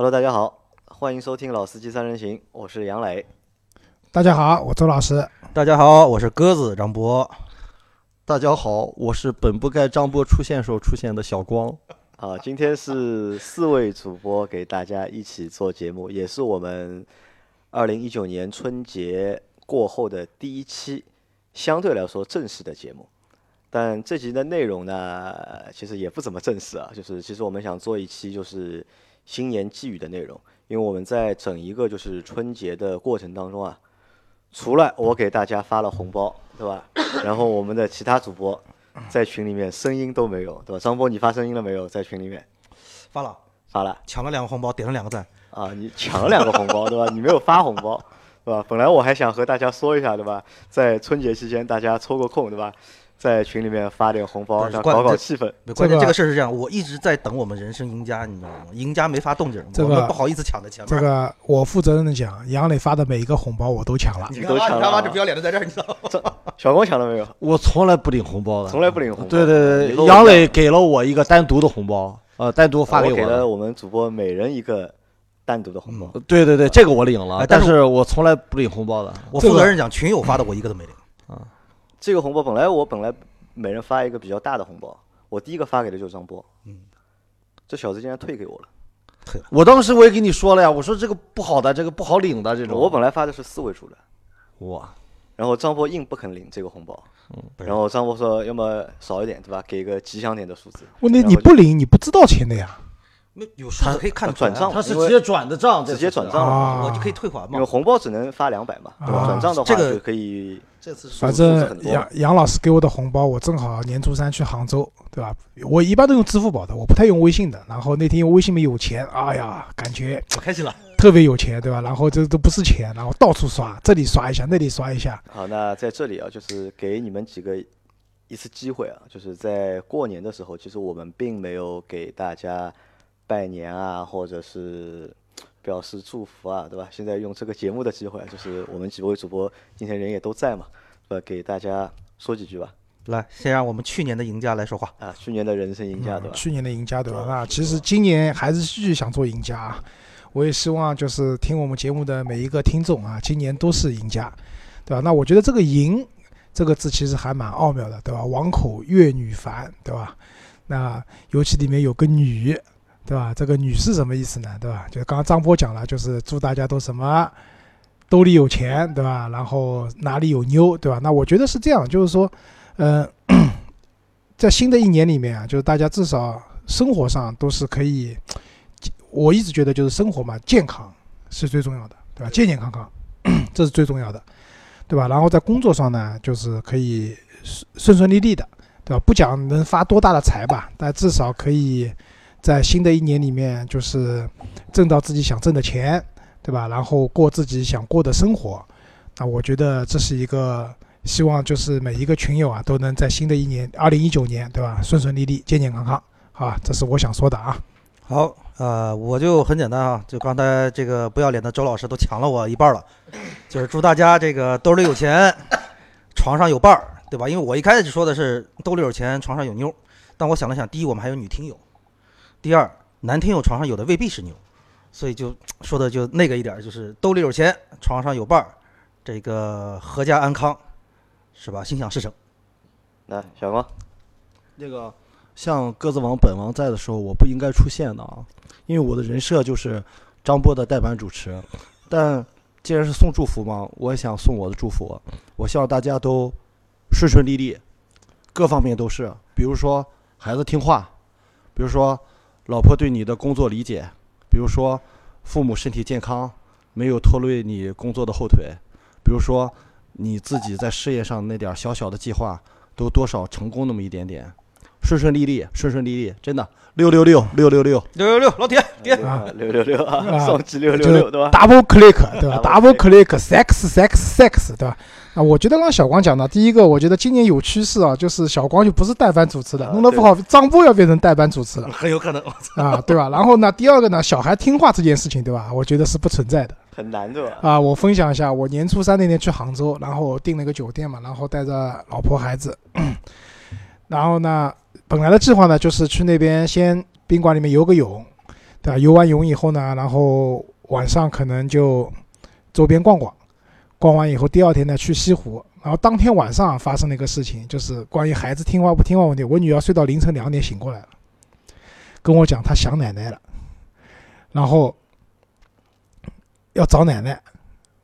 Hello，大家好，欢迎收听《老司机三人行》，我是杨磊。大家好，我周老师。大家好，我是鸽子张波。大家好，我是本不该张波出现时候出现的小光。啊，今天是四位主播给大家一起做节目，也是我们二零一九年春节过后的第一期，相对来说正式的节目。但这集的内容呢，其实也不怎么正式啊，就是其实我们想做一期就是新年寄语的内容，因为我们在整一个就是春节的过程当中啊，除了我给大家发了红包，对吧？然后我们的其他主播在群里面声音都没有，对吧？张波，你发声音了没有？在群里面发了，发了抢了两个红包，点了两个赞。啊！你抢了两个红包，对吧？你没有发红包，对吧？本来我还想和大家说一下，对吧？在春节期间大家抽个空，对吧？在群里面发点红包，搞搞气氛。关键这个事儿是这样，我一直在等我们人生赢家，你知道吗？赢家没发动静，这个我们不好意思抢在前面。这个我负责任的讲，杨磊发的每一个红包我都抢了。你，都抢了啊你他妈，这不要脸的在这儿，你知道吗？小光抢了没有？我从来不领红包的，从来不领红包。对对对，杨磊给了我一个单独的红包，呃，单独发给给我给。了我们主播每人一个单独的红包。对对对，这个我领了哎，但是我从来不领红包的。我负责任讲，群友发的我一个都没领。这个红包本来我本来每人发一个比较大的红包，我第一个发给的就是张波。嗯，这小子竟然退给我了。我当时我也跟你说了呀，我说这个不好的，这个不好领的这种。我本来发的是四位数的，哇，然后张波硬不肯领这个红包，嗯然后张波说要么少一点，对吧？给一个吉祥点的数字。问题你不领，你不知道钱的呀。那有数字可以看转账他是直接转的账，直接转账我就可以退还因为。红包只能发两百嘛，对吧？啊转账的话这个就可以这次反正杨杨老师给我的红包，我正好年初三去杭州，对吧？我一般都用支付宝的，我不太用微信的。然后那天用微信没有钱，哎呀，感觉我开心了，特别有钱，对吧？然后这都不是钱，然后到处刷，这里刷一下，那里刷一下。好，那在这里啊，就是给你们几个一次机会啊，就是在过年的时候，其实我们并没有给大家拜年啊，或者是表示祝福啊，对吧？现在用这个节目的机会啊，就是我们几位主播今天人也都在嘛，呃，给大家说几句吧。来，先让我们去年的赢家来说话。啊，去年的人生赢家，对吧？去年的赢家，对吧？那其实今年还是继续想做赢家啊。我也希望就是听我们节目的每一个听众啊，今年都是赢家，对吧？那我觉得这个“赢”这个字其实还蛮奥妙的，对吧？王口月女凡，对吧？那尤其里面有个“女”，对吧？这个“女”是什么意思呢？对吧？就是刚刚张波讲了，就是祝大家都什么兜里有钱，对吧？然后哪里有妞，对吧？那我觉得是这样，就是说，呃，在新的一年里面啊，就是大家至少生活上都是可以，我一直觉得就是生活嘛，健康是最重要的，对吧？健健康康，这是最重要的，对吧？然后在工作上呢，就是可以顺顺顺利利的，对吧？不讲能发多大的财吧，但至少可以在新的一年里面，就是挣到自己想挣的钱，对吧？然后过自己想过的生活，那我觉得这是一个。希望就是每一个群友啊，都能在新的一年，二零一九年，对吧？顺顺利利，健健康康，好吧？这是我想说的啊。好，呃，我就很简单啊，就刚才这个不要脸的周老师都抢了我一半了，就是祝大家这个兜里有钱，床上有伴儿，对吧？因为我一开始说的是兜里有钱，床上有妞，但我想了想，第一，我们还有女听友；第二，男听友床上有的未必是妞，所以就说的就那个一点儿，就是兜里有钱，床上有伴儿，这个阖家安康，是吧？心想事成。来小光，那个像鸽子王本王在的时候，我不应该出现的啊，因为我的人设就是张波的代班主持。但既然是送祝福嘛，我也想送我的祝福。我希望大家都顺顺利利，各方面都是。比如说孩子听话，比如说老婆对你的工作理解，比如说父母身体健康，没有拖累你工作的后腿，比如说你自己在事业上那点小小的计划。都多少成功那么一点点，顺顺利利，顺顺利利，真的六六六六六六，六六六，老铁点。啊六六六啊，啊双击六六六，对吧？double click，对吧 Double？double click，sex sex sex，对吧？啊，我觉得刚小光讲的，第一个，我觉得今年有趋势啊，就是小光就不是代班主持的，啊弄得不好，张波要变成代班主持了 很有可能。啊，对吧？然后呢，第二个呢，小孩听话这件事情，对吧？我觉得是不存在的。很难，对吧？啊，我分享一下，我年初三那天去杭州，然后我订了个酒店嘛，然后带着老婆孩子，然后呢，本来的计划呢就是去那边先宾馆里面游个泳，对对吧？游完泳以后呢，然后晚上可能就周边逛逛，逛完以后第二天呢去西湖，然后当天晚上发生了一个事情，就是关于孩子听话不听话问题。我女儿睡到凌晨两点醒过来了，跟我讲她想奶奶了，然后要找奶奶。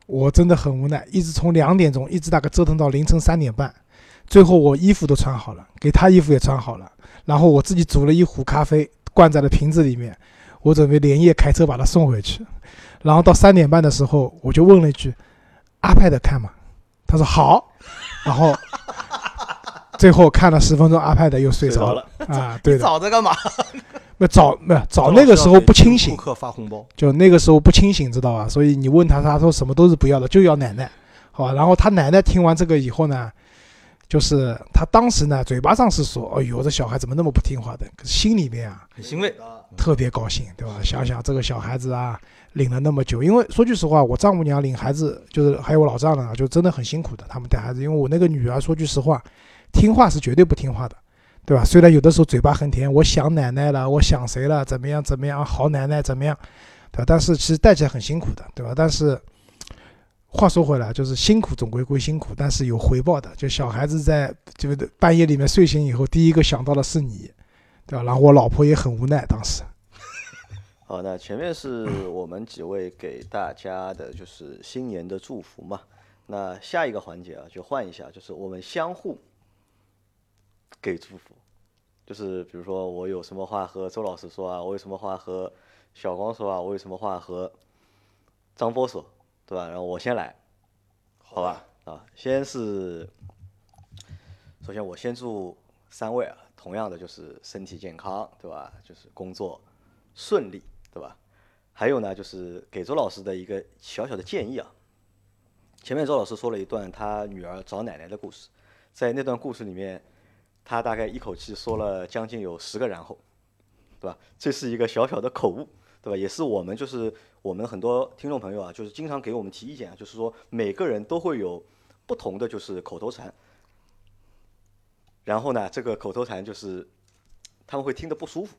我真的很无奈，一直从两点钟一直大概折腾到凌晨三点半，最后我衣服都穿好了，给她衣服也穿好了，然后我自己煮了一壶咖啡，灌在了瓶子里面，我准备连夜开车把她送回去。然后到三点半的时候，我就问了一句：“阿派的看嘛？”他说好，然后 最后看了十分钟，iPad 又睡着了啊，对的，早在干嘛？那早没有早那个时候不清醒顾，客发红包，就那个时候不清醒，知道吧？所以你问他，他说什么都是不要的，就要奶奶，好吧？然后他奶奶听完这个以后呢，就是他当时呢嘴巴上是说，哎呦，这小孩怎么那么不听话的？可是心里面啊很欣慰，特别高兴，对吧？想想这个小孩子啊，领了那么久，因为说句实话，我丈母娘领孩子，就是还有我老丈人啊，就真的很辛苦的，他们带孩子。因为我那个女儿，说句实话，听话是绝对不听话的，对吧？虽然有的时候嘴巴很甜，我想奶奶了，我想谁了，怎么样怎么样，好奶奶怎么样，对吧？但是其实带起来很辛苦的，对吧？但是话说回来，就是辛苦总归归辛苦，但是有回报的。就小孩子在就是半夜里面睡醒以后，第一个想到的是你，对吧？然后我老婆也很无奈，当时。好，那前面是我们几位给大家的就是新年的祝福嘛。那下一个环节啊，就换一下，就是我们相互给祝福。就是比如说我有什么话和周老师说啊，我有什么话和小光说啊，我有什么话和张波说，对吧？然后我先来，好吧？啊，先是首先我先祝三位啊，同样的就是身体健康，对吧？就是工作顺利，对吧？还有呢，就是给周老师的一个小小的建议啊。前面周老师说了一段他女儿找奶奶的故事，在那段故事里面，他大概一口气说了将近有十个然后，对吧？这是一个小小的口误，对吧？也是我们就是我们很多听众朋友啊，就是经常给我们提意见啊，就是说每个人都会有不同的就是口头禅，然后呢，这个口头禅就是他们会听得不舒服，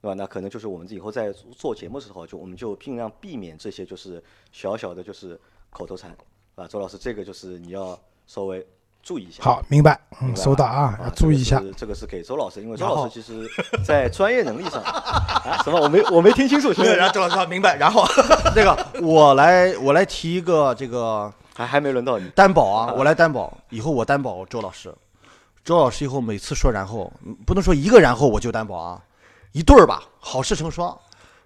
对吧？那可能就是我们以后在做节目的时候，就我们就尽量避免这些就是小小的就是口头禅，啊，周老师，这个就是你要稍微注意一下。好，明白，嗯，收到吧啊，要注意一下这。个是这个是给周老师，因为周老师其实在专业能力上啊，什么我没我没听清楚，对，然后周老师说明白，然后 那个我来我来提一个这个 还还没轮到你。担保啊，我来担保，以后我担保周老师，周老师以后每次说然后，嗯不能说一个然后我就担保啊，一对儿吧，好事成双。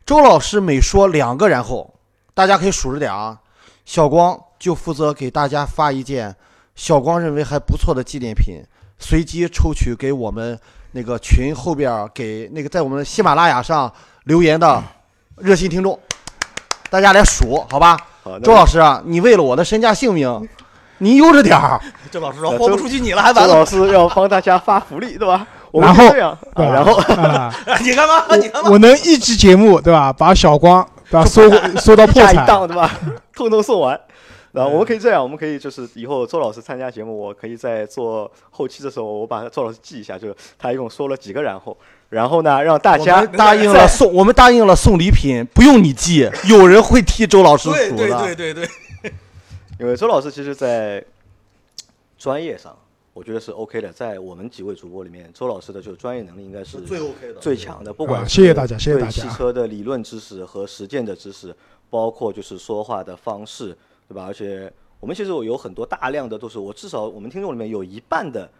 周老师每说两个然后，大家可以数着点啊。小光就负责给大家发一件小光认为还不错的纪念品，随机抽取给我们那个群后边儿给那个在我们喜马拉雅上留言的热心听众，大家来数好吧？好，周老师啊，你为了我的身家性命，你悠着点儿。周老师说豁不出去你了，还完了，周老师要帮大家发福利，对吧？我们然后可以这样，啊然后啊，你干嘛？你干嘛？我能一期节目对吧，把小光对吧说说到破产，下一档，对吧？通通送完。然后我们可以这样，我们可以就是以后周老师参加节目，我可以在做后期的时候，我把周老师记一下，就是他一共说了几个然后，然后呢让大家答应了送，我们答应了送礼品，不用你记，有人会替周老师对对数的。对对对，因为周老师其实，在专业上，我觉得是 OK 的。在我们几位主播里面，周老师的就是专业能力应该是最 OK 的最强的。不管谢谢大家谢谢大家汽车的理论知识和实践的知识，包括就是说话的方式，对吧？而且我们其实有很多大量的都是我至少我们听众里面有一半的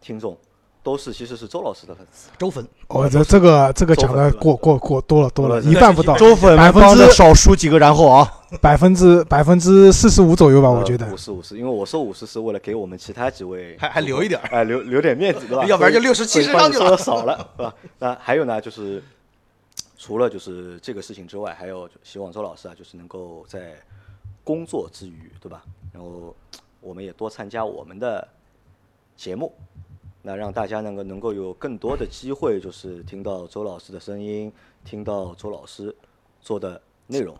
听众都是其实是周老师的粉丝。周粉，我这这个这个讲的过过过多了多了，一半不到，周粉百分之少输几个然后啊，百分之百分之四十五左右吧，我觉得五。十五十，因为我说五十是为了给我们其他几位还还留一点儿哎，留留点面子，对吧？要不然就所以60 70所以帮你上去了少了，是吧？那还有呢，就是除了就是这个事情之外，还有希望周老师啊，就是能够在工作之余，对吧？然后我们也多参加我们的节目，那让大家能够能够有更多的机会，就是听到周老师的声音，听到周老师做的内容。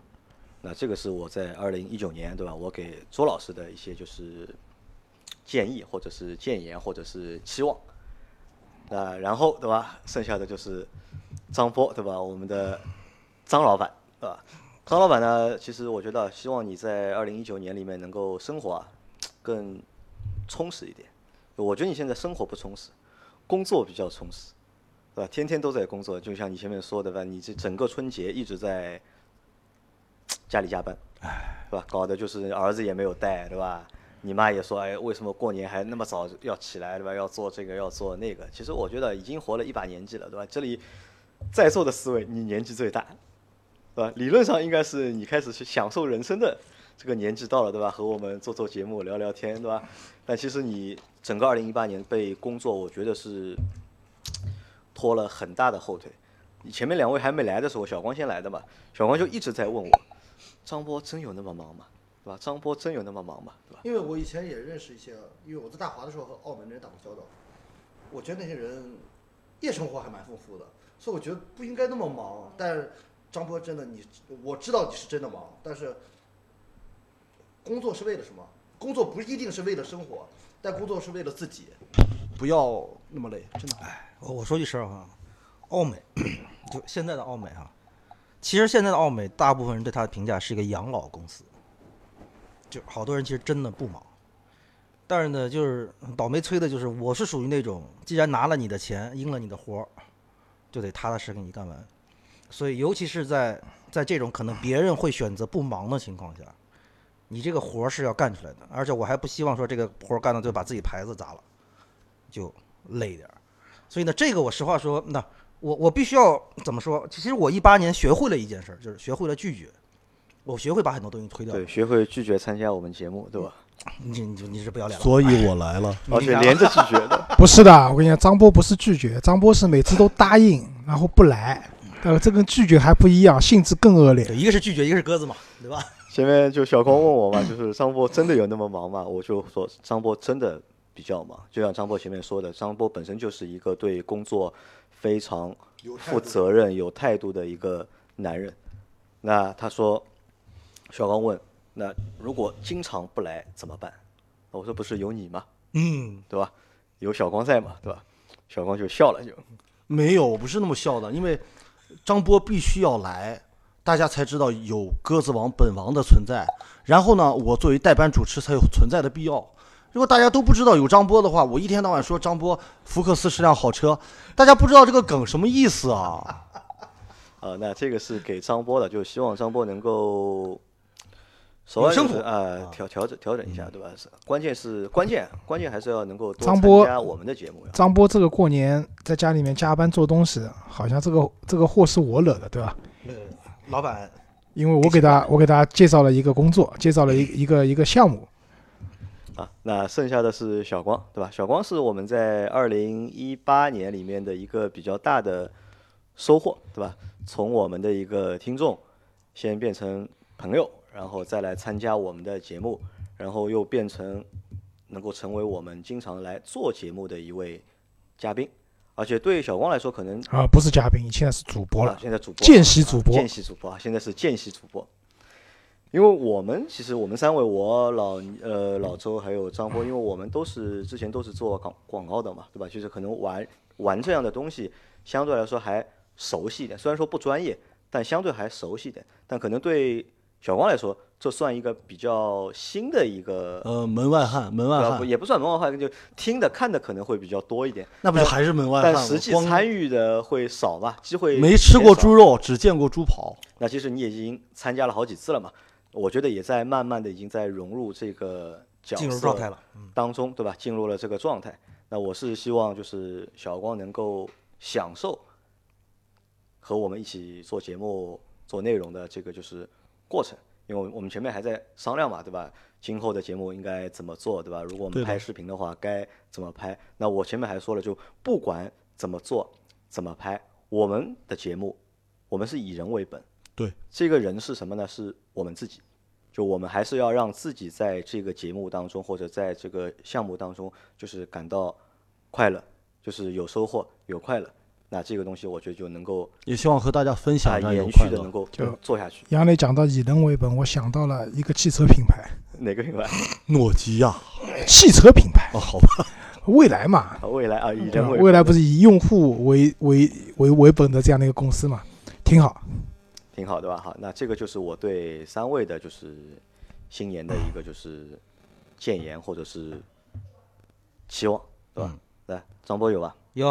那这个是我在二零一九年，对吧？我给周老师的一些就是建议，或者是建言，或者是期望。那然后，对吧？剩下的就是张波，对吧？我们的张老板，对吧？张老板呢，其实我觉得，希望你在二零一九年里面能够生活啊更充实一点。我觉得你现在生活不充实，工作比较充实，对吧？天天都在工作，就像你前面说的吧，你这整个春节一直在家里加班，对吧？搞的就是儿子也没有带，对吧？你妈也说，哎，为什么过年还那么早要起来，对吧？要做这个，要做那个。其实我觉得已经活了一把年纪了，对吧？这里在座的四位，你年纪最大，对吧？理论上应该是你开始去享受人生的这个年纪到了，对吧？和我们做做节目、聊聊天，对吧？但其实你整个二零一八年被工作，我觉得是拖了很大的后腿。你前面两位还没来的时候，小光先来的嘛，小光就一直在问我，张波真有那么忙吗？对吧？张波真有那么忙吗？对吧？因为我以前也认识一些，因为我在大华的时候和澳门的人打过交道，我觉得那些人夜生活还蛮丰富的，所以我觉得不应该那么忙。但是张波真的你，我知道你是真的忙，但是工作是为了什么？工作不一定是为了生活，但工作是为了自己，不要那么累，真的。我我说句实话啊，奥美 就现在的奥美哈、其实现在的奥美，大部分人对它的评价是一个养老公司，就好多人其实真的不忙，但是呢，就是倒霉催的就是我是属于那种，既然拿了你的钱，应了你的活儿，就得踏踏实实给你干完，所以尤其是在在这种可能别人会选择不忙的情况下，你这个活儿是要干出来的，而且我还不希望说这个活儿干到最后把自己牌子砸了，就累点儿。所以呢，这个我实话说，那我我必须要怎么说？其实我一八年学会了一件事儿，就是学会了拒绝。我学会把很多东西推掉。对，学会拒绝参加我们节目，对吧？你你你是不要脸了。所以我来了。而且连着拒绝的，不是的，我跟你讲，张波不是拒绝，张波是每次都答应，然后不来。呃，这跟拒绝还不一样，性质更恶劣。对，一个是拒绝，一个是鸽子嘛，对吧？前面就小光问我嘛，就是张波真的有那么忙吗？我就说张波真的比较忙，就像张波前面说的，张波本身就是一个对工作非常负责任、有态度的一个男人。那他说，小光问，那如果经常不来怎么办？我说不是有你吗？嗯，对吧？有小光在嘛，对吧？小光就笑了，就没有，我不是那么笑的，因为张波必须要来，大家才知道有鸽子王本王的存在。然后呢，我作为代班主持才有存在的必要。如果大家都不知道有张波的话，我一天到晚说张波福克斯是辆好车，大家不知道这个梗什么意思啊？啊，那这个是给张波的，就希望张波能够所谓就是有生活啊调调整调整一下，对吧？是关键是关键关键还是要能够多张波参加我们的节目呀。张波这个过年在家里面加班做东西，好像这个这个祸是我惹的，对吧？呃，老板，因为我给他我给大家介绍了一个工作，介绍了一一个一个项目，啊，那剩下的是小光，对吧？小光是我们在二零一八年里面的一个比较大的收获，对吧？从我们的一个听众，先变成朋友，然后再来参加我们的节目，然后又变成能够成为我们经常来做节目的一位嘉宾，而且对小光来说，可能啊，不是嘉宾，现在是主播啊了，现在主播见习主播见习主播啊，现在是见习主播。因为我们其实我们三位，我老呃老周还有张波，因为我们都是之前都是做广广告的嘛，对吧？就是可能玩玩这样的东西，相对来说还熟悉一点。虽然说不专业，但相对还熟悉一点。但可能对小光来说，这算一个比较新的一个，呃，门外汉，门外汉，也不算门外汉，就听的看的可能会比较多一点。那不就还是门外汉吗？但实际光参与的会少嘛，机会没吃过猪肉，只见过猪跑。那其实你已经参加了好几次了嘛，我觉得也在慢慢的已经在融入这个角色进入状态了。嗯，当中，对吧？进入了这个状态。那我是希望就是小光能够享受和我们一起做节目、做内容的这个就是过程，因为我们前面还在商量嘛，对吧？今后的节目应该怎么做，对吧？如果我们拍视频的话，该怎么拍？那我前面还说了，就不管怎么做、怎么拍，我们的节目，我们是以人为本。对，这个人是什么呢？是我们自己。就我们还是要让自己在这个节目当中，或者在这个项目当中，就是感到快乐，就是有收获、有快乐。那这个东西，我觉得就能够也希望和大家分啊享延。续的能够就做下去。杨磊讲到以人为本，我想到了一个汽车品牌，哪个品牌？诺基亚 汽车品牌，哦，好吧，未来嘛，啊未来啊，以人为未来不是是以用户为为为为本的这样的一个公司嘛，挺好。挺好，对吧？好，那这个就是我对三位的，就是新年的一个就是建言或者是期望，对吧？嗯来，张波有吧？有，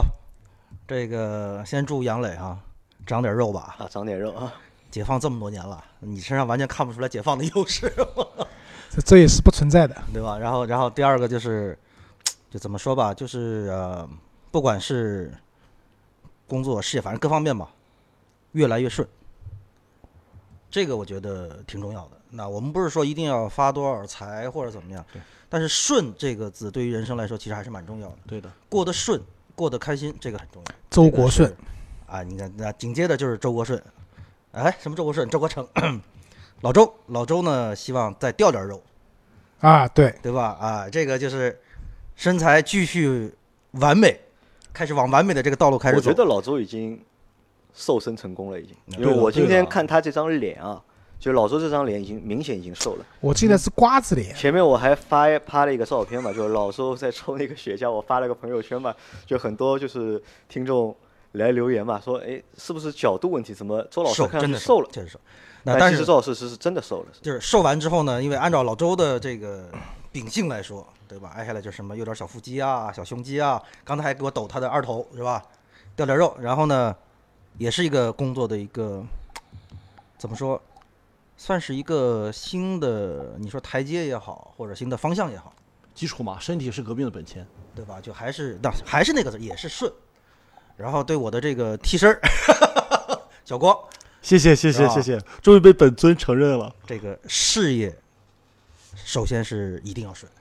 这个先祝杨磊啊长点肉吧。啊，长点肉啊！解放这么多年了，你身上完全看不出来解放的优势，这这也是不存在的。对吧？然后，然后第二个就是，就怎么说吧，就是呃，不管是工作、事业，反正各方面吧，越来越顺。这个我觉得挺重要的。那我们不是说一定要发多少财或者怎么样，但是“顺”这个字对于人生来说其实还是蛮重要的。对的，过得顺，过得开心，这个很重要。周国顺这个啊，你看，那紧接着就是周国顺，哎，什么周国顺？周国成，老周，老周呢，希望再掉点肉，啊，对，对吧？啊，这个就是身材继续完美，开始往完美的这个道路开始走。我觉得老周已经瘦身成功了，已经。因为我今天看他这张脸啊，就老周这张脸已经明显已经瘦了。我记得是瓜子脸，前面我还发拍了一个照片嘛，就是老周在抽那个雪茄，我发了个朋友圈嘛，就很多就是听众来留言嘛，说哎，是不是角度问题？怎么周老师真的瘦了？确实瘦。那但是周老师是是真的瘦了。就是瘦完之后呢，因为按照老周的这个秉性来说，对吧？挨下来就是什么有点小腹肌啊、小胸肌啊，刚才还给我抖他的二头是吧？掉点肉，然后呢，也是一个工作的一个怎么说，算是一个新的，你说台阶也好，或者新的方向也好，基础嘛，身体是革命的本钱。对吧？就还是那还是那个字，也是顺。然后对我的这个替身儿 小光，谢谢谢谢啊谢谢，终于被本尊承认了。这个事业首先是一定要顺。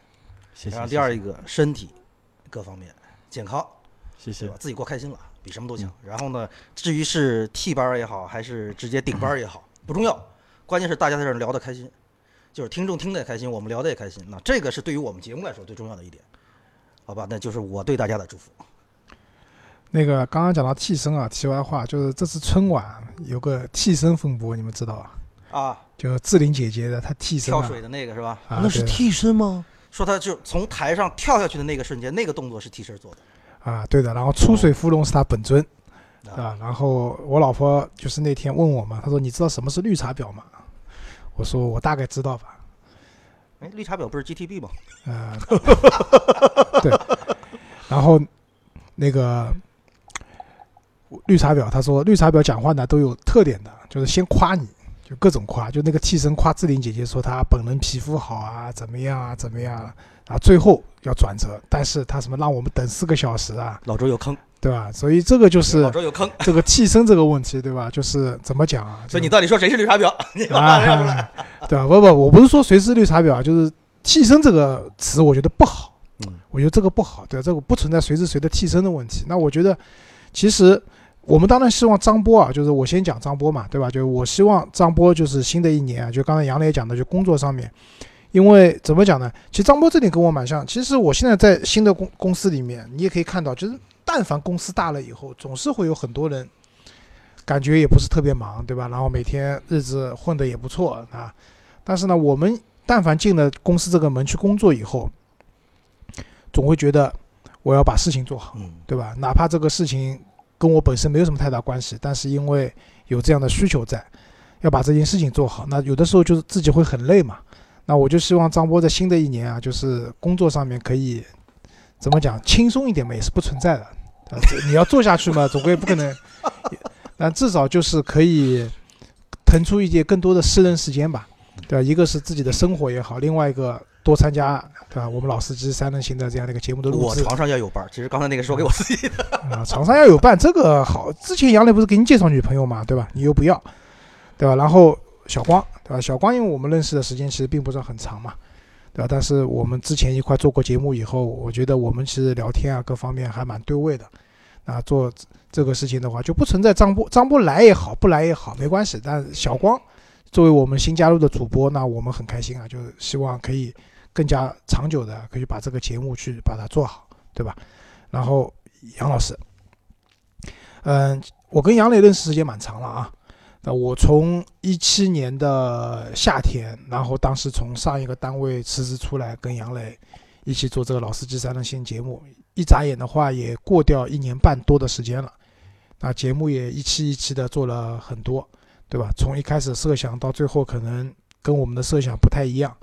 谢谢。然后第二一个身体各方面健康，谢谢对吧？。自己过开心了，比什么都强。然后呢，至于是替班儿也好，还是直接顶班儿也好，不重要，关键是大家在这儿聊得开心，就是听众听得也开心，我们聊得也开心。那这个是对于我们节目来说最重要的一点，好吧？那就是我对大家的祝福。那个刚刚讲到替身啊，题外话就是这次春晚有个替身风波，你们知道吧？啊，就志玲姐姐的她替身啊，跳水的那个是吧？啊那是替身吗？说她就从台上跳下去的那个瞬间，那个动作是替身做的。啊，对的。然后出水芙蓉是她本尊啊啊。然后我老婆就是那天问我嘛，她说你知道什么是绿茶婊吗？我说我大概知道吧。哎，绿茶婊不是 GTB 吗？呃，对。然后那个绿茶婊，他说绿茶婊讲话呢都有特点的，就是先夸你，就各种夸，就那个替身夸志玲姐姐说她本人皮肤好啊，怎么样啊，怎么样啊，然后最后要转折，但是他什么让我们等四个小时啊，老周有坑，对吧？所以这个就是老周有坑，这个替身这个问题，对吧？就是怎么讲啊？所以你到底说谁是绿茶婊？你把啊它亮出来。对吧？不不，我不是说谁是绿茶婊，就是替身这个词，我觉得不好。嗯，我觉得这个不好，对，这个不存在谁是谁的替身的问题。那我觉得，其实我们当然希望张波啊，就是我先讲张波嘛，对吧？就是我希望张波就是新的一年啊，就刚才杨磊讲的，就工作上面，因为怎么讲呢？其实张波这点跟我蛮像。其实我现在在新的公公司里面，你也可以看到，就是但凡公司大了以后，总是会有很多人感觉也不是特别忙，对吧？然后每天日子混得也不错啊。但是呢，我们但凡进了公司这个门去工作以后，总会觉得我要把事情做好，嗯，对吧？哪怕这个事情跟我本身没有什么太大关系，但是因为有这样的需求在，要把这件事情做好，那有的时候就是自己会很累嘛。那我就希望张波在新的一年啊，就是工作上面可以怎么讲轻松一点嘛，也是不存在的。啊，你要做下去嘛，总归不可能。但至少就是可以腾出一些更多的私人时间吧，对吧？一个是自己的生活也好，另外一个多参加，对吧？我们老司机三人行的这样的一个节目的录制。我床上要有伴儿。其实刚才那个说给我自己的。啊，床上要有伴，这个好。之前杨磊不是给你介绍女朋友嘛，对吧？你又不要，对吧？然后小光，对吧？小光，因为我们认识的时间其实并不是很长嘛，对吧？但是我们之前一块做过节目以后，我觉得我们其实聊天啊各方面还蛮对位的。啊，做这个事情的话，就不存在张波张波来也好，不来也好，没关系。但小光作为我们新加入的主播，那我们很开心啊，就希望可以更加长久的可以把这个节目去把它做好，对吧？然后杨老师，嗯，我跟杨磊认识时间蛮长了啊。那我从一七年的夏天，然后当时从上一个单位辞职出来，跟杨磊一起做这个老司机三人行节目，一眨眼的话也过掉一年半多的时间了。那节目也一期一期的做了很多。对吧？从一开始设想到最后，可能跟我们的设想不太一样。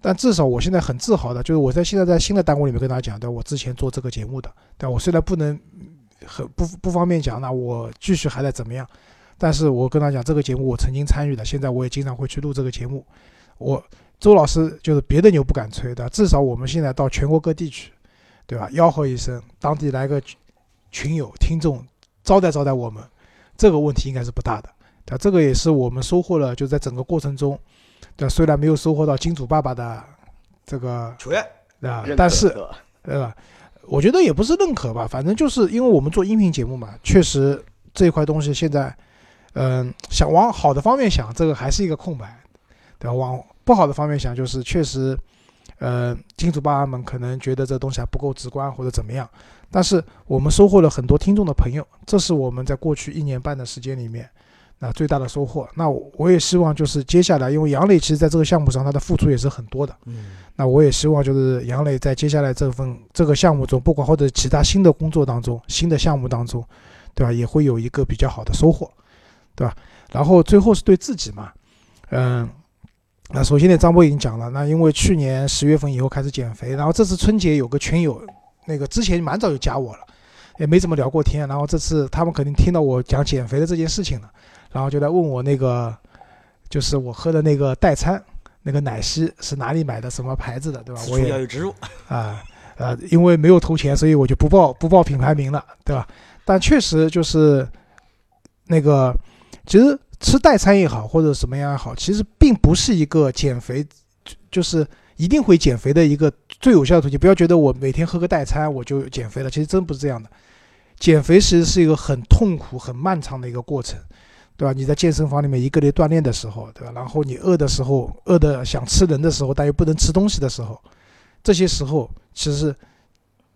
但至少我现在很自豪的，就是我在现在在新的单位里面跟大家讲，对吧？我之前做这个节目的，但？我虽然不能很不不方便讲，那我继续还在怎么样？但是我跟他讲，这个节目我曾经参与的，现在我也经常会去录这个节目。我周老师就是别的牛不敢吹的，至少我们现在到全国各地去，对吧？吆喝一声，当地来个群友听众招待招待我们，这个问题应该是不大的。对？这个也是我们收获了，就在整个过程中。对，虽然没有收获到金主爸爸的这个球员，对吧？但是，对吧对吧？我觉得也不是认可吧，反正就是因为我们做音频节目嘛，确实这一块东西现在，嗯、想往好的方面想，这个还是一个空白，对吧？往不好的方面想，就是确实，呃，金主爸爸们可能觉得这东西还不够直观或者怎么样，但是我们收获了很多听众的朋友，这是我们在过去一年半的时间里面。那最大的收获，那我我也希望就是接下来，因为杨磊其实在这个项目上他的付出也是很多的，嗯，那我也希望就是杨磊在接下来这份这个项目中，不管或者其他新的工作当中、新的项目当中，对吧，也会有一个比较好的收获，对吧？然后最后是对自己嘛，嗯，那首先呢，张波已经讲了，那因为去年十月份以后开始减肥，然后这次春节有个群友，那个之前蛮早就加我了，也没怎么聊过天，然后这次他们肯定听到我讲减肥的这件事情了，然后就来问我那个，就是我喝的那个代餐。那个奶昔是哪里买的，什么牌子的，对吧？我也要有植入，啊呃，因为没有投钱，所以我就不报不报品牌名了，对吧？但确实就是那个，其实吃代餐也好，或者什么样也好，其实并不是一个减肥，就是一定会减肥的一个最有效的途径。不要觉得我每天喝个代餐我就减肥了，其实真不是这样的。减肥其实是一个很痛苦、很漫长的一个过程，对吧？你在健身房里面一个人锻炼的时候，对吧？然后你饿的时候，饿的想吃人的时候，但又不能吃东西的时候，这些时候其实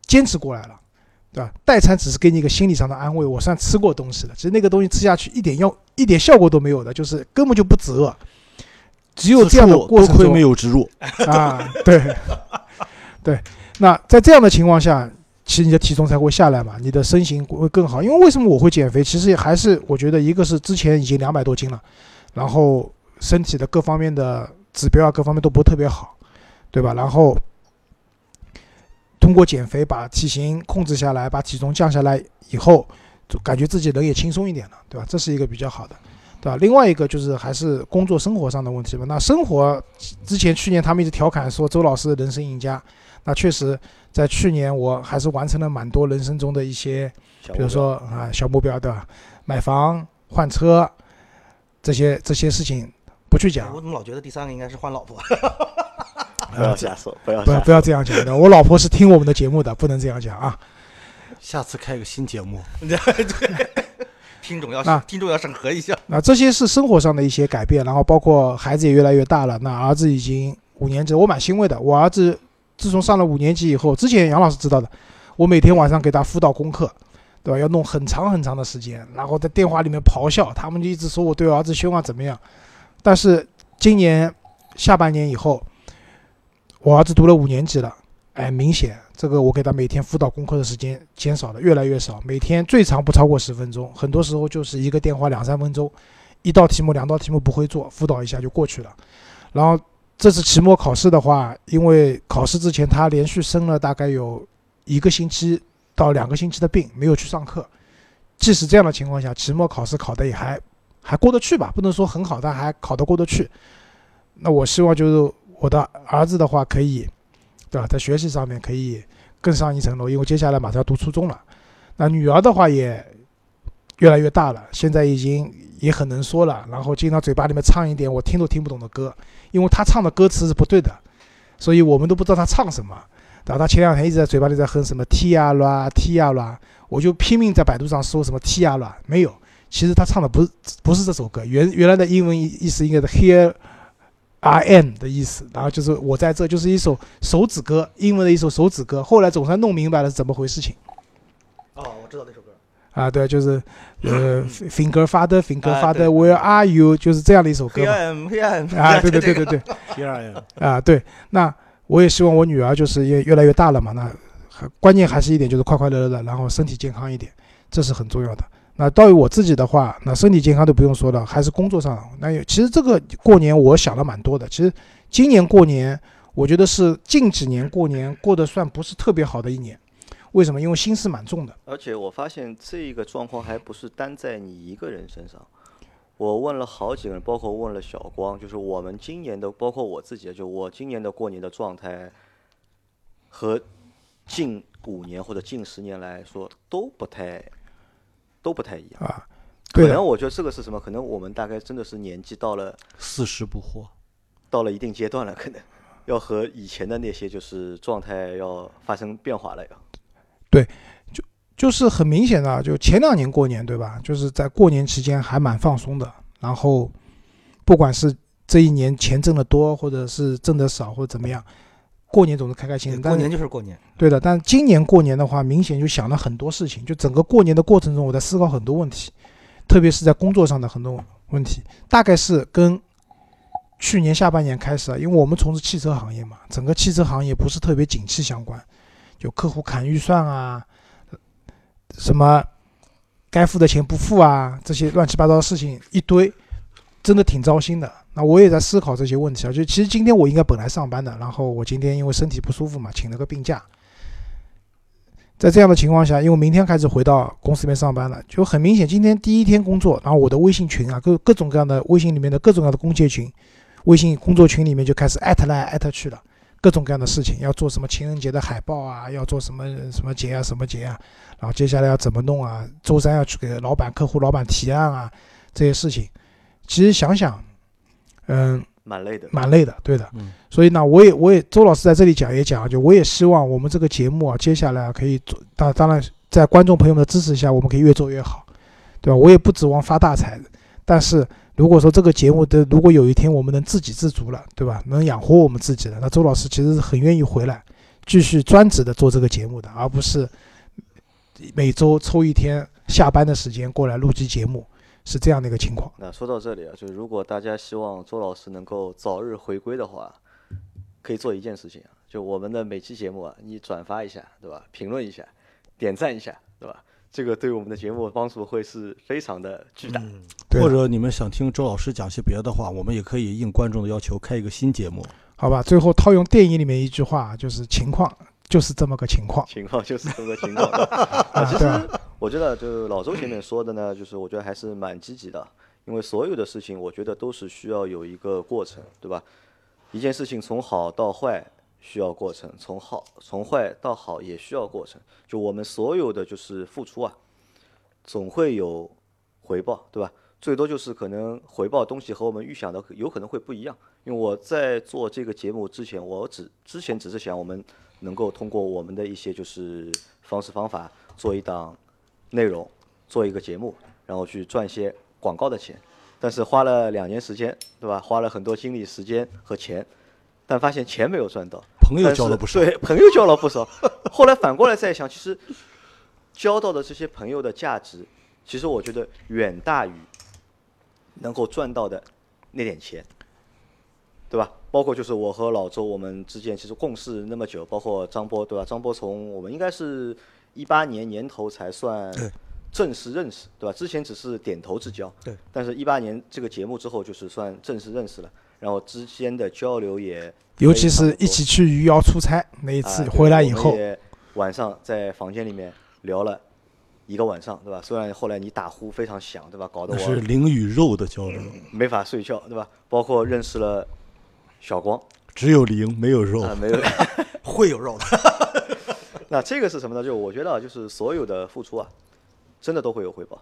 坚持过来了，对吧？代餐只是给你一个心理上的安慰，我算吃过东西了。其实那个东西吃下去一点用一点效果都没有的，就是根本就不止饿。只有这样的过程中没有植入，啊，对，对。那在这样的情况下，其实你的体重才会下来嘛，你的身形会更好。因为为什么我会减肥？其实也还是我觉得一个是之前已经两百多斤了，然后身体的各方面的指标啊，各方面都不特别好，对吧？然后通过减肥把体型控制下来，把体重降下来以后，就感觉自己人也轻松一点了，对吧？这是一个比较好的。对吧？另外一个就是还是工作生活上的问题吧。那生活之前去年他们一直调侃说周老师人生赢家，那确实在去年我还是完成了蛮多人生中的一些，比如说啊小目标，对吧？买房、换车这些这些事情不去讲我，怎么老觉得第三个应该是换老婆？不要呃，瞎说，不要不要不要这样讲的。我老婆是听我们的节目的，不能这样讲啊。下次开个新节目，听众要那听众要审核一下。那这些是生活上的一些改变，然后包括孩子也越来越大了。那儿子已经五年级，我蛮欣慰的。我儿子自从上了五年级以后，之前杨老师知道的，我每天晚上给他辅导功课，对吧？要弄很长很长的时间，然后在电话里面咆哮，他们就一直说我对我儿子凶啊怎么样。但是今年下半年以后，我儿子读了五年级了，哎，明显这个我给他每天辅导功课的时间减少了，越来越少，每天最长不超过十分钟，很多时候就是一个电话两三分钟，一道题目两道题目不会做，辅导一下就过去了。然后这次期末考试的话，因为考试之前他连续生了大概有一个星期到两个星期的病，没有去上课。即使这样的情况下，期末考试考的也还还过得去吧，不能说很好，但还考得过得去。那我希望就是我的儿子的话，可以，对吧，在学习上面可以更上一层楼，因为接下来马上要读初中了。那女儿的话也越来越大了，现在已经也很能说了，然后经常嘴巴里面唱一点我听都听不懂的歌，因为她唱的歌词是不对的，所以我们都不知道她唱什么。然后她前两天一直在嘴巴里在哼什么 T 呀啦 T 呀啦，我就拼命在百度上搜什么 T 呀啦，没有。其实她唱的不是不是这首歌，原原来的英文意意思应该是 Here I am 的意思，然后就是我在这，就是一首手指歌，英文的一首手指歌。后来总算弄明白了是怎么回事情。哦，我知道那首歌。啊，对，就是呃 Finger Father Finger Father Where Are You，就是这样的一首歌啊，对对对对对，啊对，那我也希望我女儿就是也越来越大了嘛，那还关键还是一点就是快快乐乐的，然后身体健康一点，这是很重要的。那到于我自己的话，那身体健康都不用说了，还是工作上。那有其实这个过年我想了蛮多的。其实今年过年，我觉得是近几年过年过得算不是特别好的一年。为什么？因为心思蛮重的。而且我发现这个状况还不是单在你一个人身上。我问了好几个人，包括问了小光，就是我们今年的，包括我自己，就我今年的过年的状态，和近五年或者近十年来说都不太都不太一样。啊，可能我觉得这个是什么？可能我们大概真的是年纪到了四十不惑。到了一定阶段了，可能 要和以前的那些就是状态要发生变化了要。就是很明显的，就前两年过年，对吧？就是在过年期间还蛮放松的，然后不管是这一年钱挣得多，或者是挣得少，或者怎么样，过年总是开开心心。但过是年就是过年，对的，但今年过年的话，明显就想了很多事情。就整个过年的过程中，我在思考很多问题，特别是在工作上的很多问题，大概是跟去年下半年开始啊，因为我们从事汽车行业嘛，整个汽车行业不是特别景气相关，就客户砍预算啊，什么该付的钱不付啊，这些乱七八糟的事情一堆，真的挺糟心的。那我也在思考这些问题啊，就其实今天我应该本来上班的，然后我今天因为身体不舒服嘛，请了个病假。在这样的情况下，因为明天开始回到公司里面上班了，就很明显，今天第一天工作，然后我的微信群啊，各各种各样的微信里面的各种各样的工业群，微信工作群里面就开始艾特来艾特去了，各种各样的事情，要做什么情人节的海报啊，要做什么什么节啊什么节啊，然后接下来要怎么弄啊，周三要去给老板、客户、老板提案啊，这些事情，其实想想，嗯，蛮累的。蛮累的，对的。嗯，所以呢，我也我也周老师在这里讲也讲，就我也希望我们这个节目啊，接下来啊可以做，当当然在观众朋友们的支持下，我们可以越做越好，对吧？我也不指望发大财，但是如果说这个节目的如果有一天我们能自给自足了，对吧？能养活我们自己了，那周老师其实是很愿意回来继续专职的做这个节目的，而不是每周抽一天下班的时间过来录制节目，是这样的一个情况。那说到这里啊，就是如果大家希望周老师能够早日回归的话，可以做一件事情啊，就我们的每期节目啊，你转发一下，对吧？评论一下，点赞一下，对吧？这个对我们的节目帮助会是非常的巨大。嗯，对或者你们想听周老师讲些别的话，我们也可以应观众的要求开一个新节目。好吧，最后套用电影里面一句话，就是情况就是这么个情况。情况就是这么个情况。对我觉得，就是老周前面说的呢，就是我觉得还是蛮积极的，因为所有的事情，我觉得都是需要有一个过程，对吧？一件事情从好到坏需要过程，从好从坏到好也需要过程。就我们所有的就是付出啊，总会有回报，对吧？最多就是可能回报东西和我们预想的有可能会不一样。因为我在做这个节目之前，我只之前只是想我们能够通过我们的一些就是方式方法做一档内容，做一个节目，然后去赚一些广告的钱。但是花了两年时间，对吧？花了很多精力、时间和钱，但发现钱没有赚到，朋友交了不少，对，朋友交了不少。后来反过来再想，其实交到的这些朋友的价值，其实我觉得远大于能够赚到的那点钱，对吧？包括就是我和老周我们之间其实共事那么久，包括张波，对吧？张波从我们应该是一八年年头才算正式认识，对吧？之前只是点头之交，对。但是，一八年这个节目之后，就是算正式认识了，然后之间的交流也尤其是一起去余姚出差那一啊次回来以后，也晚上在房间里面聊了一个晚上，对吧？虽然后来你打呼非常响，对吧？搞得我是灵与肉的交流，没法睡觉，对吧？包括认识了小光只有灵没有肉。啊，没有。会有肉的。那这个是什么呢？就我觉得啊，就是所有的付出啊，真的都会有回报。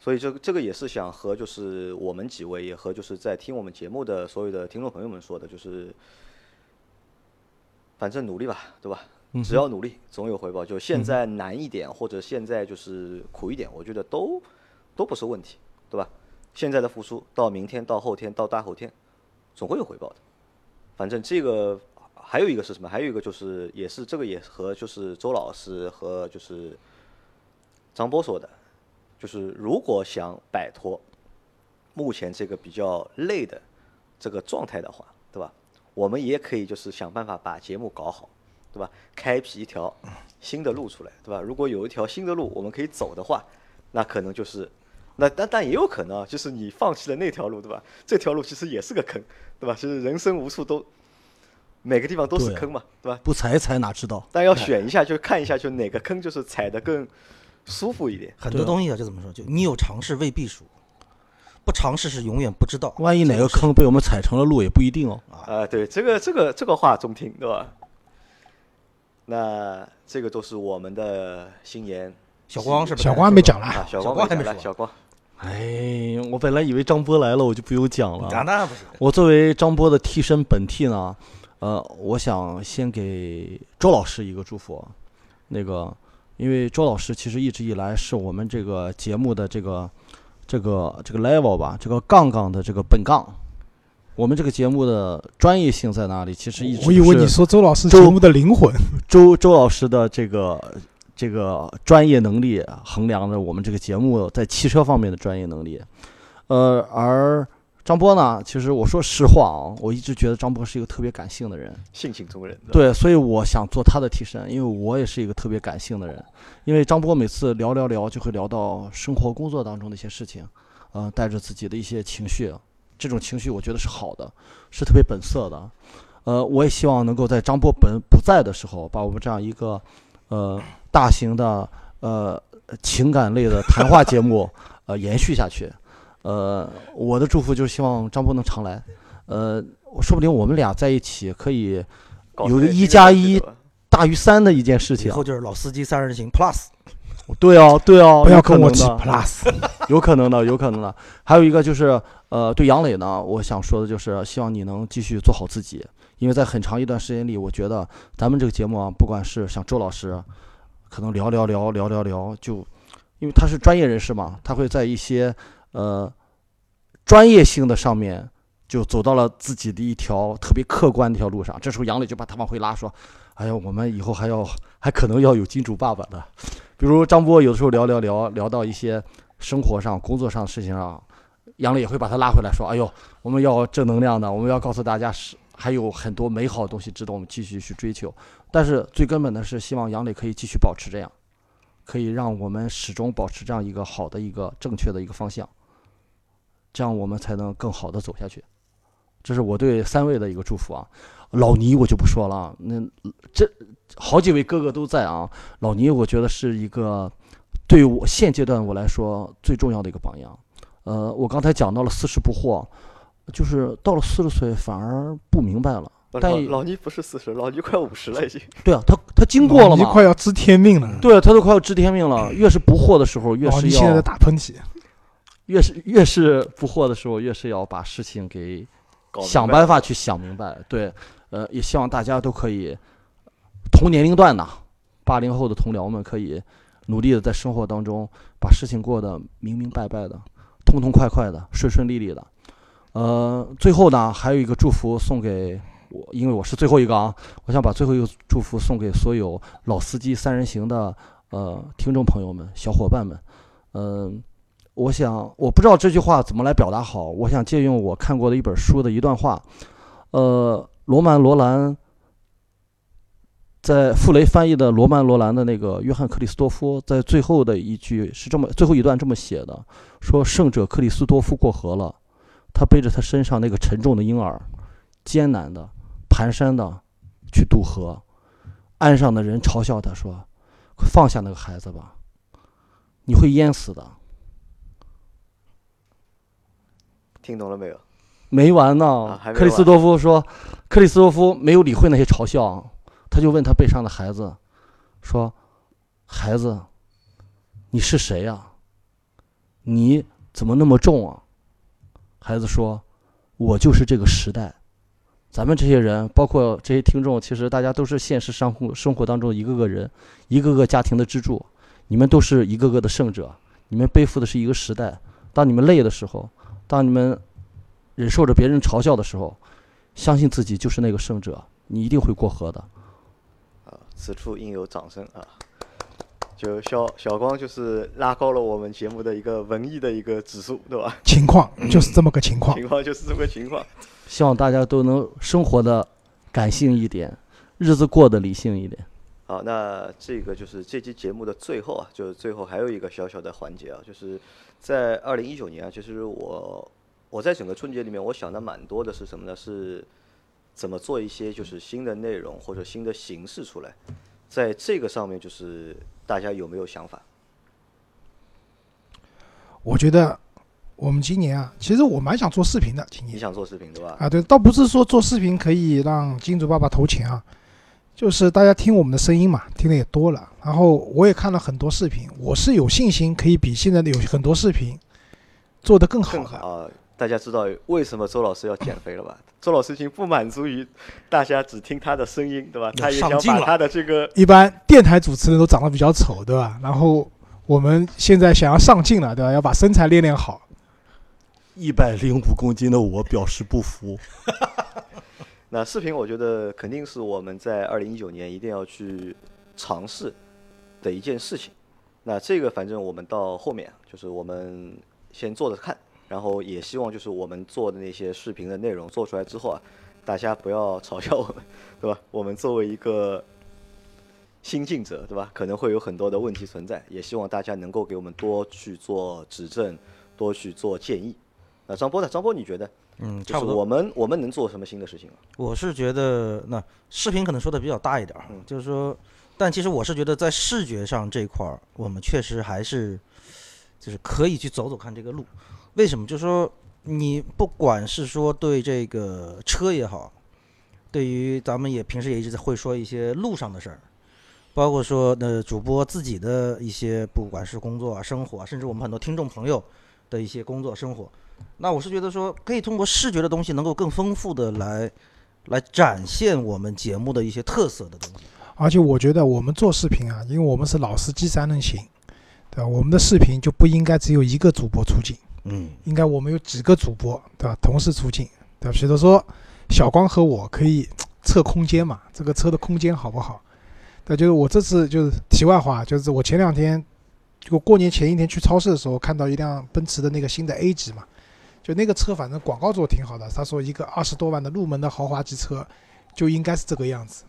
所以这个这个也是想和就是我们几位，也和就是在听我们节目的所有的听众朋友们说的，就是反正努力吧，对吧？只要努力，总有回报。就现在难一点，或者现在就是苦一点，我觉得都都不是问题，对吧？现在的付出到明天、到后天、到大后天，总会有回报的。反正这个还有一个是什么？还有一个就是也是这个也和就是周老师和就是张波说的，就是如果想摆脱目前这个比较累的这个状态的话，对吧？我们也可以就是想办法把节目搞好，对吧？开辟一条新的路出来，对吧？如果有一条新的路我们可以走的话，那可能就是，那但但也有可能啊，就是你放弃了那条路，对吧？这条路其实也是个坑，对吧？其实人生无处都每个地方都是坑嘛，对吧？不踩一踩哪知道？但要选一下，就看一下，就哪个坑就是踩的更舒服一点。很多东西啊，就怎么说，就你有尝试未必输，不尝试是永远不知道。万一哪个坑被我们踩成了路也不一定哦。啊，对，这个这个这个话中听，对吧？那这个都是我们的新言小光是不是？小光还没讲啊，了，小小光还没说小光哎，我本来以为张波来了，我就不用讲了。我作为张波的替身本替呢，呃，我想先给周老师一个祝福。那个，因为周老师其实一直以来是我们这个节目的这个这个这个 level 吧，这个杠杠的这个本杠。我们这个节目的专业性在哪里？其实一直我以为你说周老师周节目的灵魂，周周老师的这个这个专业能力衡量着我们这个节目在汽车方面的专业能力。呃，而张波呢，其实我说实话啊，我一直觉得张波是一个特别感性的人。性情中人，对，所以我想做他的替身，因为我也是一个特别感性的人。因为张波每次聊聊聊，就会聊到生活工作当中的一些事情，呃，带着自己的一些情绪，这种情绪我觉得是好的，是特别本色的。呃，我也希望能够在张波本不在的时候，把我们这样一个呃大型的呃情感类的谈话节目呃延续下去。呃，我的祝福就是希望张波能常来。呃，说不定我们俩在一起可以有个一加一大于三的一件事情。以后就是老司机三人行 Plus，对哦，对哦，不要跟我提 Plus。有可能的，有可能的。还有一个就是，呃，对杨磊呢，我想说的就是，希望你能继续做好自己，因为在很长一段时间里，我觉得咱们这个节目啊，不管是像周老师，可能聊聊聊聊聊聊，就因为他是专业人士嘛，他会在一些呃专业性的上面。就走到了自己的一条特别客观的一条路上，这时候杨磊就把他往回拉，说：“哎呀，我们以后还要还可能要有金主爸爸的。”比如张波有的时候聊聊聊聊到一些生活上、工作上的事情上，杨磊也会把他拉回来说：“哎呦，我们要正能量的，我们要告诉大家是还有很多美好的东西值得我们继续去追求。”但是最根本的是，希望杨磊可以继续保持这样，可以让我们始终保持这样一个好的一个正确的一个方向，这样我们才能更好的走下去。这是我对三位的一个祝福啊。老倪我就不说了，那这好几位哥哥都在啊。老倪我觉得是一个对我现阶段我来说最重要的一个榜样。呃，我刚才讲到了四十不惑，就是到了四十岁反而不明白了。但老老倪不是四十，老倪快五十了已经。对啊，他他经过了你嘛，快要知天命了。对啊，他都快要知天命了。越是不惑的时候，越哦，是要现在打喷嚏，越是越是不惑的时候，越是要把事情给想办法去想明白。对，呃，也希望大家都可以同年龄段的八零后的同僚们可以努力的在生活当中把事情过得明明白白的、痛痛快快的、顺顺利利的。呃，最后呢，还有一个祝福送给我，因为我是最后一个啊，我想把最后一个祝福送给所有老司机三人行的呃听众朋友们、小伙伴们。嗯、我想我不知道这句话怎么来表达好，我想借用我看过的一本书的一段话，呃，罗曼·罗兰在傅雷翻译的罗曼·罗兰的那个约翰·克里斯多夫在最后的一句是这么最后一段这么写的：说圣者克里斯多夫过河了，他背着他身上那个沉重的婴儿，艰难的蹒跚的去渡河，岸上的人嘲笑他说：“快放下那个孩子吧，你会淹死的。”听懂了没有？没完呢。克里斯多夫说，克里斯多夫没有理会那些嘲笑，他就问他背上的孩子说：“孩子，你是谁呀、你怎么那么重啊？”孩子说：“我就是这个时代。”咱们这些人，包括这些听众，其实大家都是现实生活生活当中的一个个人，一个个家庭的支柱。你们都是一个个的胜者，你们背负的是一个时代。当你们累的时候，当你们忍受着别人嘲笑的时候，相信自己就是那个胜者，你一定会过河的。啊，此处应有掌声啊！就小小光就是拉高了我们节目的一个文艺的一个指数，对吧？情况 就是这么个情况。情况就是这么个情况。希望大家都能生活的感性一点，日子过得理性一点。好，那这个就是这期节目的最后啊，就是最后还有一个小小的环节啊，就是在二零一九年啊，其实我我在整个春节里面，我想的蛮多的是什么呢？是怎么做一些就是新的内容或者新的形式出来，在这个上面就是大家有没有想法？我觉得我们今年啊，其实我蛮想做视频的，今年你想做视频对吧？啊，对，倒不是说做视频可以让金主爸爸投钱啊，就是大家听我们的声音嘛，听的也多了，然后我也看了很多视频，我是有信心可以比现在的有很多视频做得更好的。更好啊！大家知道为什么周老师要减肥了吧？周老师已经不满足于大家只听他的声音，对吧？他也想把他的这个一般电台主持人都长得比较丑，对吧？然后我们现在想要上镜了，对吧？要把身材练练好。一百零五公斤的我表示不服。那视频，我觉得肯定是我们在二零一九年一定要去尝试的一件事情。那这个反正我们到后面就是我们先做着看，然后也希望就是我们做的那些视频的内容做出来之后啊，大家不要嘲笑我们，对吧？我们作为一个新进者，对吧？可能会有很多的问题存在，也希望大家能够给我们多去做指正，多去做建议。那张波呢？张波，你觉得？嗯，就是差不多。我们我们能做什么新的事情啊？我是觉得那视频可能说的比较大一点儿，嗯就是说，但其实我是觉得在视觉上这块儿，我们确实还是就是可以去走走看这个路。为什么？就是说，你不管是说对这个车也好，对于咱们也平时也一直在会说一些路上的事儿，包括说呃主播自己的一些不管是工作啊、生活啊，甚至我们很多听众朋友的一些工作生活。那我是觉得说，可以通过视觉的东西，能够更丰富的来来展现我们节目的一些特色的东西。而且我觉得我们做视频啊，因为我们是老司机三人行，对吧？我们的视频就不应该只有一个主播出镜，嗯，应该我们有几个主播，对吧？同时出镜，对吧？比如说小光和我可以测空间嘛，这个车的空间好不好？对，就是我这次就是题外话，就是我前两天就过年前一天去超市的时候，看到一辆奔驰的那个新的 A 级嘛，就那个车反正广告做的挺好的，他说一个二十多万的入门的豪华级车就应该是这个样子，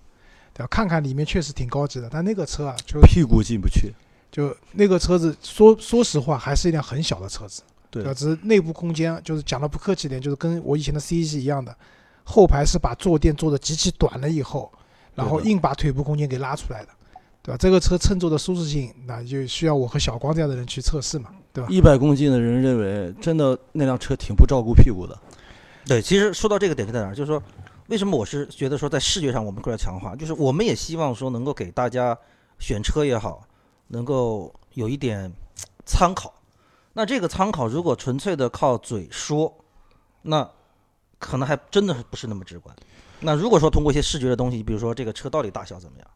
对吧？看看里面确实挺高级的，但那个车啊，就屁股进不去。就那个车子说说实话还是一辆很小的车子。对吧？只是内部空间，就是讲的不客气点，就是跟我以前的 C 系一样的，后排是把坐垫做的极其短了以后，然后硬把腿部空间给拉出来的，对吧？这个车乘坐的舒适性，那就需要我和小光这样的人去测试嘛，对吧？一百公斤的人认为，真的那辆车挺不照顾屁股的。对，其实说到这个点就在哪儿，就是说，为什么我是觉得说在视觉上我们更要强化，就是我们也希望说能够给大家选车也好，能够有一点参考。那这个参考如果纯粹的靠嘴说，那可能还真的不是那么直观。那如果说通过一些视觉的东西，比如说这个车到底大小怎么样，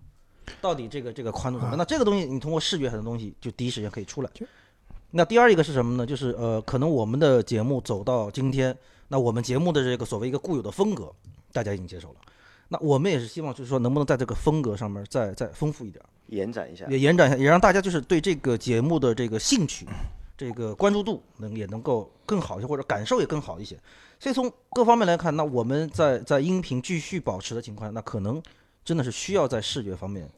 到底这个这个宽度怎么样，那这个东西你通过视觉很多东西就第一时间可以出来。那第二一个是什么呢？就是呃，可能我们的节目走到今天，那我们节目的这个所谓一个固有的风格，大家已经接受了。那我们也是希望，就是说能不能在这个风格上面再再丰富一点儿，延展一下。也延展一下，也让大家就是对这个节目的这个兴趣、这个关注度能也能够更好一些，或者感受也更好一些。所以从各方面来看，那我们在在音频继续保持的情况下，那可能真的是需要在视觉方面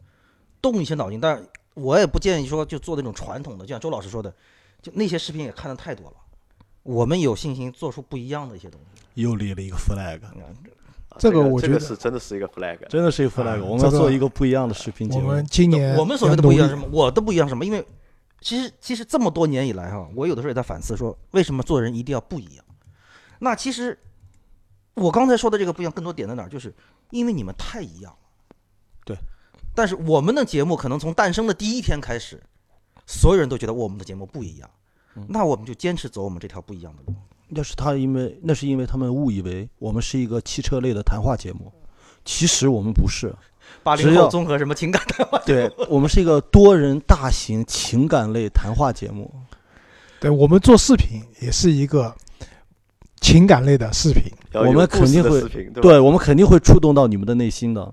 动一些脑筋。但是我也不建议说就做那种传统的，就像周老师说的，就那些视频也看的太多了。我们有信心做出不一样的一些东西。又立了一个 flag，啊这个我觉得是真的是一个 flag。真的是一个 flag。啊我们要做一个不一样的视频节目我们。今年我们所谓的不一样是什么？我的不一样是什么？因为其实其实这么多年以来哈，我有的时候也在反思说，为什么做人一定要不一样？那其实我刚才说的这个不一样，更多点在哪儿？就是因为你们太一样了。对。但是我们的节目可能从诞生的第一天开始，所有人都觉得我们的节目不一样，嗯那我们就坚持走我们这条不一样的路。那是他因为那是因为他们误以为我们是一个汽车类的谈话节目，其实我们不是。八零后综合什么情感谈话？对我们是一个多人大型情感类谈话节目。对我们做视频也是一个情感类的视频，我们肯定会？对我们肯定会触动到你们的内心的。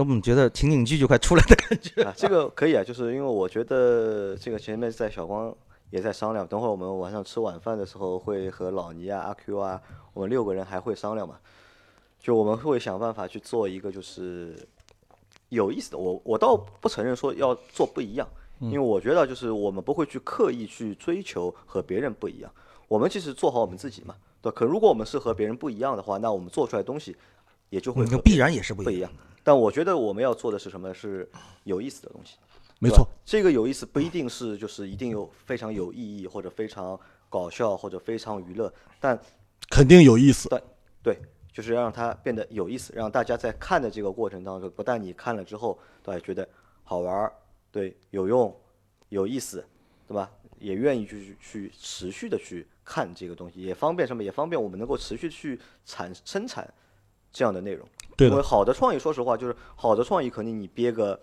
我们觉得情景剧就快出来的感觉。啊，这个可以啊，就是因为我觉得这个前面在小光也在商量，等会儿我们晚上吃晚饭的时候会和老倪啊、阿 Q 啊，我们六个人还会商量嘛，就我们会想办法去做一个就是有意思的。我我倒不承认说要做不一样，因为我觉得就是我们不会去刻意去追求和别人不一样，我们其实做好我们自己嘛，对吧。可如果我们是和别人不一样的话，那我们做出来的东西也就会嗯，必然也是不一样。但我觉得我们要做的是什么？是有意思的东西。没错，这个有意思不一定是就是一定有非常有意义或者非常搞笑或者非常娱乐，但肯定有意思。对，就是要让它变得有意思，让大家在看的这个过程当中，不但你看了之后，对吧，觉得好玩儿，对，有用，有意思，对吧？也愿意去去持续的去看这个东西，也方便什么？也方便我们能够持续去产生产这样的内容。对的因为好的创意，说实话，就是好的创意，肯定你憋个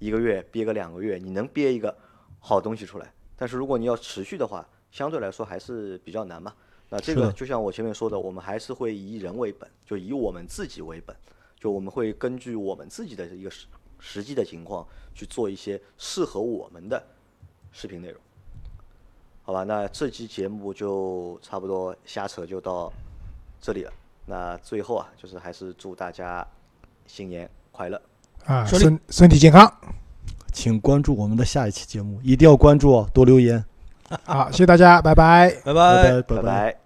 一个月，憋个两个月，你能憋一个好东西出来。但是如果你要持续的话，相对来说还是比较难嘛。那这个就像我前面说的，我们还是会以人为本，就以我们自己为本，就我们会根据我们自己的一个实实际的情况去做一些适合我们的视频内容。好吧，那这期节目就差不多瞎扯就到这里了。那最后啊，就是还是祝大家新年快乐。啊，身身体健康请关注我们的下一期节目，一定要关注哦，多留言，好，谢谢大家，拜拜。拜拜拜拜拜。